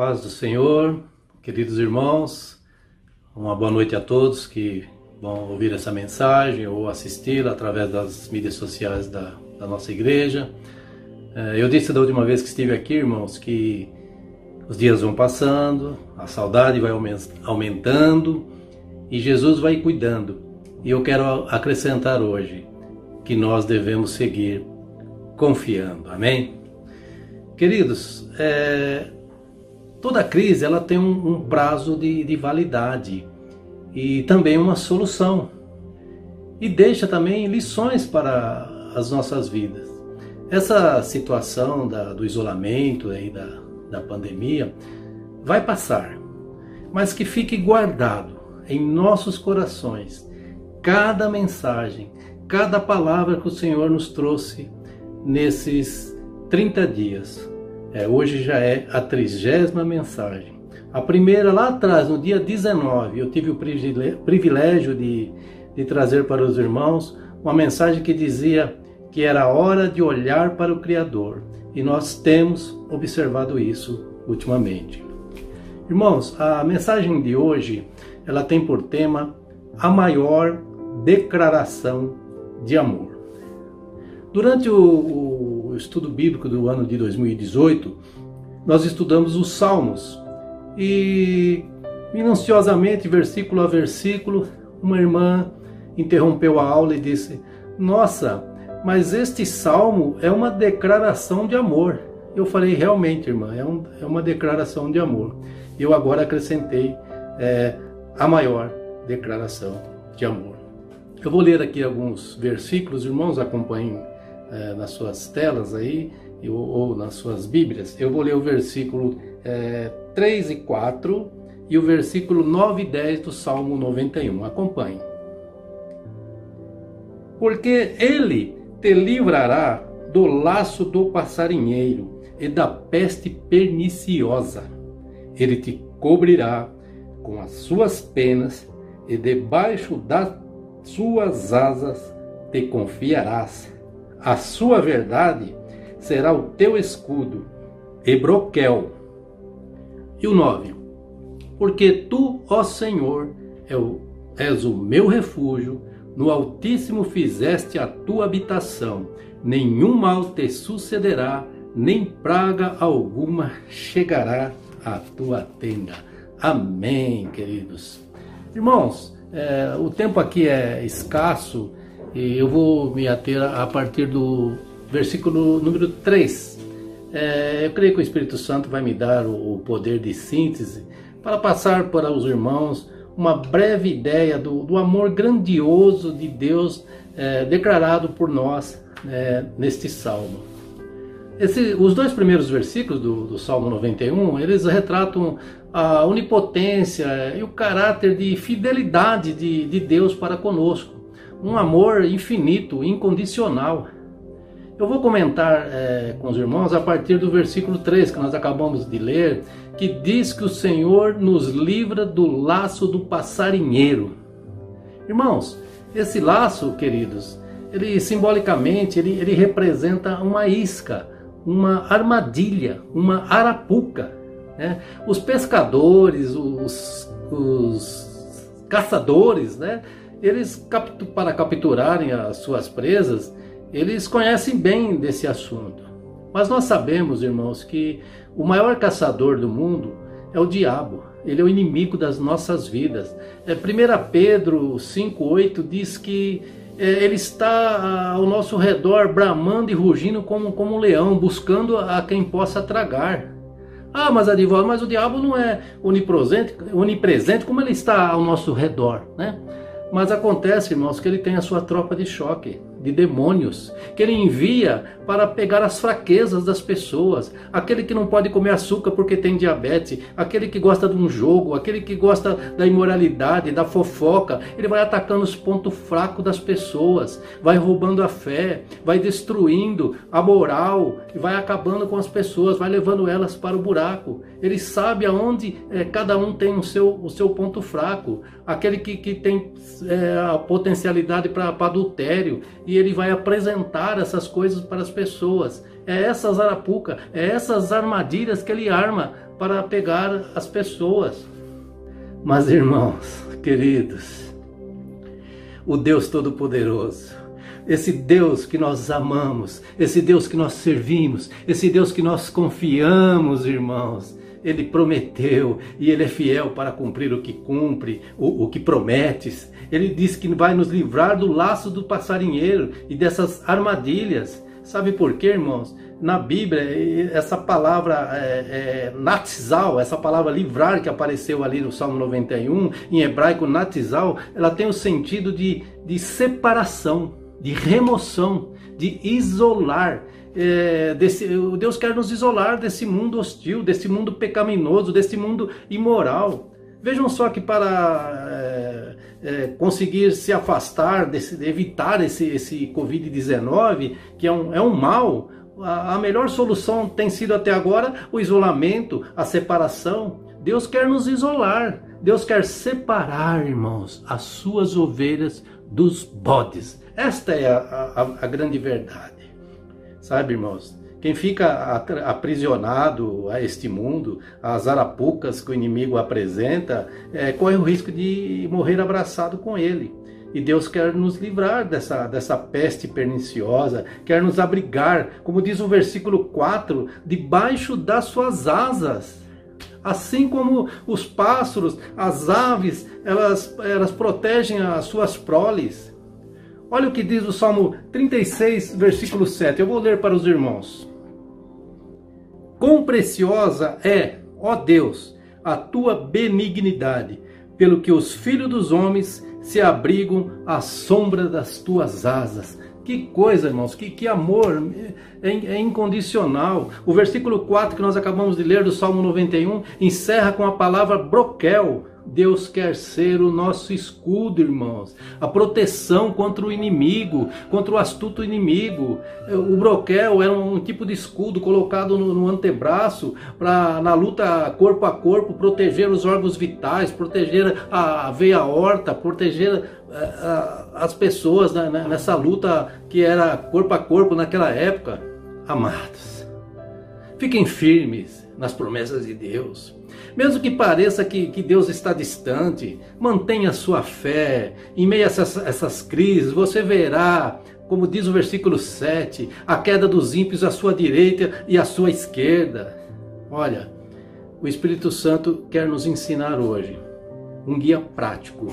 paz do Senhor, queridos irmãos, uma boa noite a todos que vão ouvir essa mensagem ou assisti-la através das mídias sociais da, da nossa igreja. É, eu disse da última vez que estive aqui, irmãos, que os dias vão passando, a saudade vai aumentando e Jesus vai cuidando. E eu quero acrescentar hoje que nós devemos seguir confiando. Amém? Queridos, é, toda crise ela tem um, um prazo de, de validade e também uma solução. E deixa também lições para as nossas vidas. Essa situação da, do isolamento aí da, da pandemia vai passar, mas que fique guardado em nossos corações cada mensagem, cada palavra que o Senhor nos trouxe nesses 30 dias. É, hoje já é a trigésima mensagem. A primeira lá atrás, no dia 19, eu tive o privilégio de, de trazer para os irmãos uma mensagem que dizia que era hora de olhar para o Criador. E nós temos observado isso ultimamente. Irmãos, a mensagem de hoje, ela tem por tema a maior declaração de amor. Durante o, o estudo bíblico do ano de 2018, nós estudamos os Salmos e minuciosamente, versículo a versículo, uma irmã interrompeu a aula e disse: Nossa, mas este salmo é uma declaração de amor. Eu falei: Realmente, irmã, é, um, é uma declaração de amor. Eu agora acrescentei é, a maior declaração de amor. Eu vou ler aqui alguns versículos, irmãos, acompanhem é, nas suas telas aí, ou, ou, nas suas Bíblias. Eu vou ler o versículo é, 3 e 4 e o versículo 9 e 10 do Salmo 91. Acompanhe. Porque ele te livrará do laço do passarinheiro e da peste perniciosa. Ele te cobrirá com as suas penas e debaixo das suas asas te confiarás. A sua verdade será o teu escudo e broquel e o 9. Porque tu, ó Senhor, é és o meu refúgio, no Altíssimo fizeste a tua habitação, nenhum mal te sucederá, nem praga alguma chegará à tua tenda. Amém, queridos. Irmãos, é, o tempo aqui é escasso e eu vou me ater a partir do versículo número 3 é, eu creio que o Espírito Santo vai me dar o, o poder de síntese para passar para os irmãos uma breve ideia do, do amor grandioso de Deus é, declarado por nós é, neste salmo. Esse, os dois primeiros versículos do, do, Salmo 91, eles retratam a onipotência e o caráter de fidelidade de, de Deus para conosco. Um amor infinito, incondicional. Eu vou comentar é, com os irmãos a partir do versículo 3 que nós acabamos de ler, que diz que o Senhor nos livra do laço do passarinheiro. Irmãos, esse laço, queridos, ele simbolicamente ele, ele representa uma isca, uma armadilha, uma arapuca. Né? Os pescadores, os, os caçadores, né? Eles para capturarem as suas presas, eles conhecem bem desse assunto. Mas nós sabemos, irmãos, que o maior caçador do mundo é o diabo. Ele é o inimigo das nossas vidas. É, 1 Pedro 5,8 diz que é, ele está ao nosso redor, bramando e rugindo como, como um leão, buscando a quem possa tragar. Ah, mas advogado, mas o diabo não é onipresente, onipresente como ele está ao nosso redor, né? Mas acontece, irmãos, que ele tem a sua tropa de choque de demônios, que ele envia para pegar as fraquezas das pessoas, aquele que não pode comer açúcar porque tem diabetes, aquele que gosta de um jogo, aquele que gosta da imoralidade, da fofoca, ele vai atacando os pontos fracos das pessoas, vai roubando a fé, vai destruindo a moral, vai acabando com as pessoas, vai levando elas para o buraco. Ele sabe aonde é, cada um tem o seu, o seu ponto fraco, aquele que, que tem é, a potencialidade para adultério e ele vai apresentar essas coisas para as pessoas. É essas arapuca, é essas armadilhas que ele arma para pegar as pessoas. Mas, irmãos, queridos, o Deus Todo-Poderoso, esse Deus que nós amamos, esse Deus que nós servimos, esse Deus que nós confiamos, irmãos, ele prometeu e ele é fiel para cumprir o que cumpre, o, o que prometes. Ele diz que vai nos livrar do laço do passarinheiro e dessas armadilhas. Sabe por quê, irmãos? Na Bíblia, essa palavra é, é, natzal, essa palavra livrar que apareceu ali no Salmo 91, em hebraico natzal, ela tem o sentido de, de separação, de remoção, de isolar é, desse, Deus quer nos isolar desse mundo hostil, desse mundo pecaminoso, desse mundo imoral. Vejam só que para é, é, conseguir se afastar, desse, evitar esse, esse Covid-19, que é um, é um mal, a, a melhor solução tem sido até agora o isolamento, a separação. Deus quer nos isolar, Deus quer separar, irmãos, as suas ovelhas dos bodes. Esta é a, a, a grande verdade. Sabe, irmãos? Quem fica aprisionado a este mundo, às arapucas que o inimigo apresenta, é, corre o risco de morrer abraçado com ele. E Deus quer nos livrar dessa, dessa peste perniciosa, quer nos abrigar, como diz o versículo 4, debaixo das suas asas. Assim como os pássaros, as aves, elas, elas protegem as suas proles. Olha o que diz o Salmo 36, versículo 7. Eu vou ler para os irmãos. Quão preciosa é, ó Deus, a tua benignidade, pelo que os filhos dos homens se abrigam à sombra das tuas asas. Que coisa, irmãos, que, que amor é, é, incondicional. O versículo 4 que nós acabamos de ler do Salmo 91 encerra com a palavra broquel, Deus quer ser o nosso escudo, irmãos. A proteção contra o inimigo, contra o astuto inimigo. O broquel era um tipo de escudo colocado no, no antebraço para, na luta corpo a corpo, proteger os órgãos vitais, proteger a veia horta, proteger uh, as pessoas nessa luta que era corpo a corpo naquela época. Amados, fiquem firmes nas promessas de Deus. Mesmo que pareça que, que Deus está distante, mantenha sua fé. Em meio a essas, essas crises, você verá como diz o versículo 7, a queda dos ímpios à sua direita e à sua esquerda. Olha, o Espírito Santo quer nos ensinar hoje um guia prático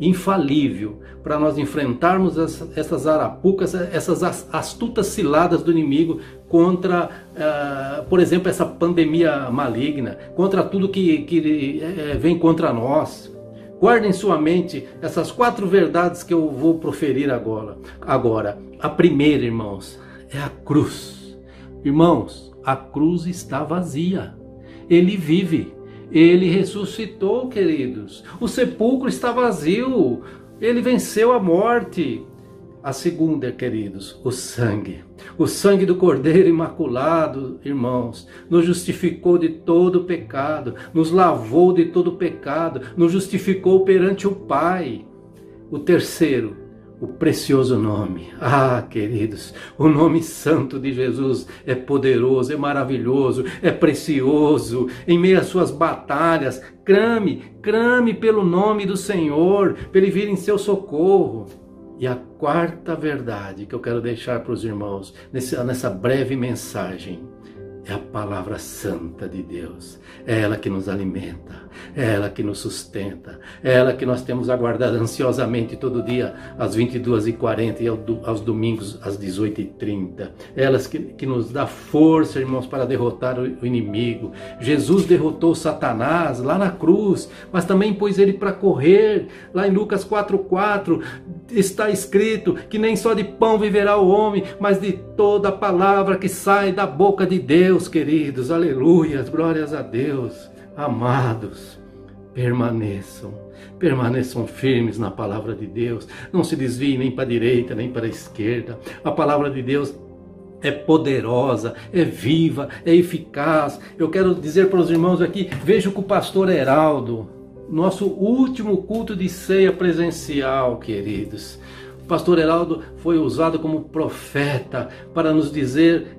infalível para nós enfrentarmos essas arapucas, essas astutas ciladas do inimigo contra, uh, por exemplo, essa pandemia maligna, contra tudo que, que uh, vem contra nós. Guardem sua mente essas quatro verdades que eu vou proferir agora. Agora, a primeira, irmãos, é a cruz. Irmãos, a cruz está vazia. Ele vive. Ele ressuscitou, queridos. O sepulcro está vazio. Ele venceu a morte. A segunda, queridos, o sangue. O sangue do Cordeiro Imaculado, irmãos, nos justificou de todo pecado, nos lavou de todo pecado, nos justificou perante o Pai. O terceiro, o precioso nome. Ah, queridos, o nome santo de Jesus é poderoso, é maravilhoso, é precioso. Em meio às suas batalhas, crame, crame pelo nome do Senhor, para ele vir em seu socorro. E a quarta verdade que eu quero deixar para os irmãos nessa, breve mensagem é a palavra santa de Deus. É ela que nos alimenta, é ela que nos sustenta, é ela que nós temos aguardado ansiosamente todo dia às 22h40 e aos domingos às 18h30. É ela que, que nos dá força, irmãos, para derrotar o inimigo. Jesus derrotou Satanás lá na cruz, mas também pôs ele para correr. Lá em Lucas 4,4 está escrito que nem só de pão viverá o homem, mas de toda palavra que sai da boca de Deus. Deus, queridos, aleluias, glórias a Deus, amados, permaneçam, permaneçam firmes na palavra de Deus, não se desviem nem para a direita nem para a esquerda, a palavra de Deus é poderosa, é viva, é eficaz. Eu quero dizer para os irmãos aqui: vejo que o pastor Heraldo, nosso último culto de ceia presencial, queridos. O pastor Heraldo foi usado como profeta para nos dizer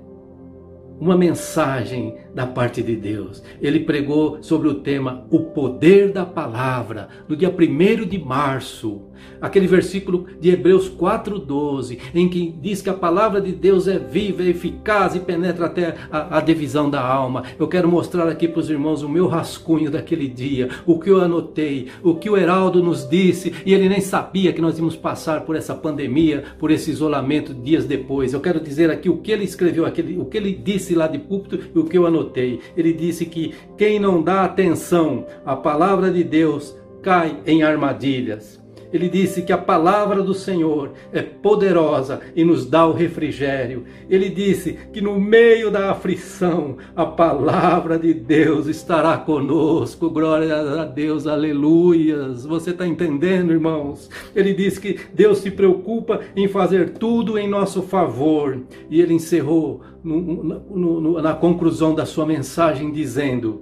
uma mensagem da parte de Deus. Ele pregou sobre o tema O Poder da Palavra, no dia 1 de março. Aquele versículo de Hebreus 4,12, em que diz que a palavra de Deus é viva, é eficaz e penetra até a, a divisão da alma. Eu quero mostrar aqui para os irmãos o meu rascunho daquele dia, o que eu anotei, o que o Heraldo nos disse, e ele nem sabia que nós íamos passar por essa pandemia, por esse isolamento dias depois. Eu quero dizer aqui o que ele escreveu, aquele, o que ele disse lá de púlpito e o que eu anotei. Ele disse que quem não dá atenção à palavra de Deus cai em armadilhas. Ele disse que a palavra do Senhor é poderosa e nos dá o refrigério. Ele disse que no meio da aflição a palavra de Deus estará conosco. Glória a Deus, aleluias. Você está entendendo, irmãos? Ele disse que Deus se preocupa em fazer tudo em nosso favor. E ele encerrou no, no, no, na conclusão da sua mensagem dizendo: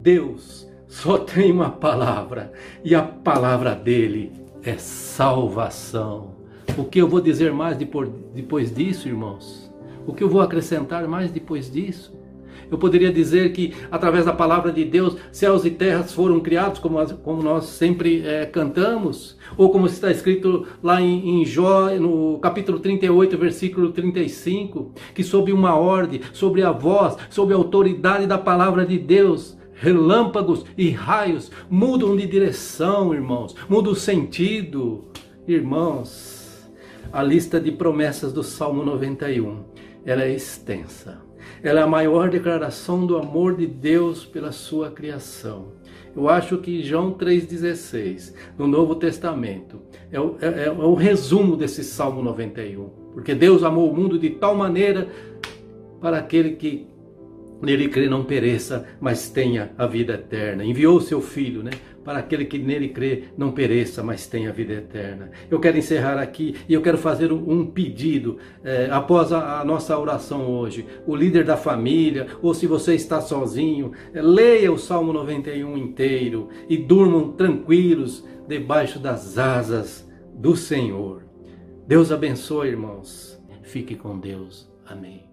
Deus só tem uma palavra e a palavra dele é salvação. O que eu vou dizer mais depois disso, irmãos? O que eu vou acrescentar mais depois disso? Eu poderia dizer que, através da palavra de Deus, céus e terras foram criados, como, como nós sempre é, cantamos, ou como está escrito lá em, em Jó, no capítulo 38, versículo 35, que sob uma ordem, sobre a voz, sob a autoridade da palavra de Deus, relâmpagos e raios mudam de direção, irmãos, mudam o sentido. Irmãos, a lista de promessas do Salmo 91, ela é extensa. Ela é a maior declaração do amor de Deus pela sua criação. Eu acho que João 3,16, no Novo Testamento, é o, é, é o resumo desse Salmo 91. Porque Deus amou o mundo de tal maneira para aquele que nele crê não pereça, mas tenha a vida eterna. Enviou seu filho, né? Para aquele que nele crê não pereça, mas tenha a vida eterna. Eu quero encerrar aqui e eu quero fazer um pedido é, após a, a, nossa oração hoje. O líder da família, ou se você está sozinho, é, leia o Salmo 91 inteiro e durmam tranquilos debaixo das asas do Senhor. Deus abençoe, irmãos. Fique com Deus. Amém.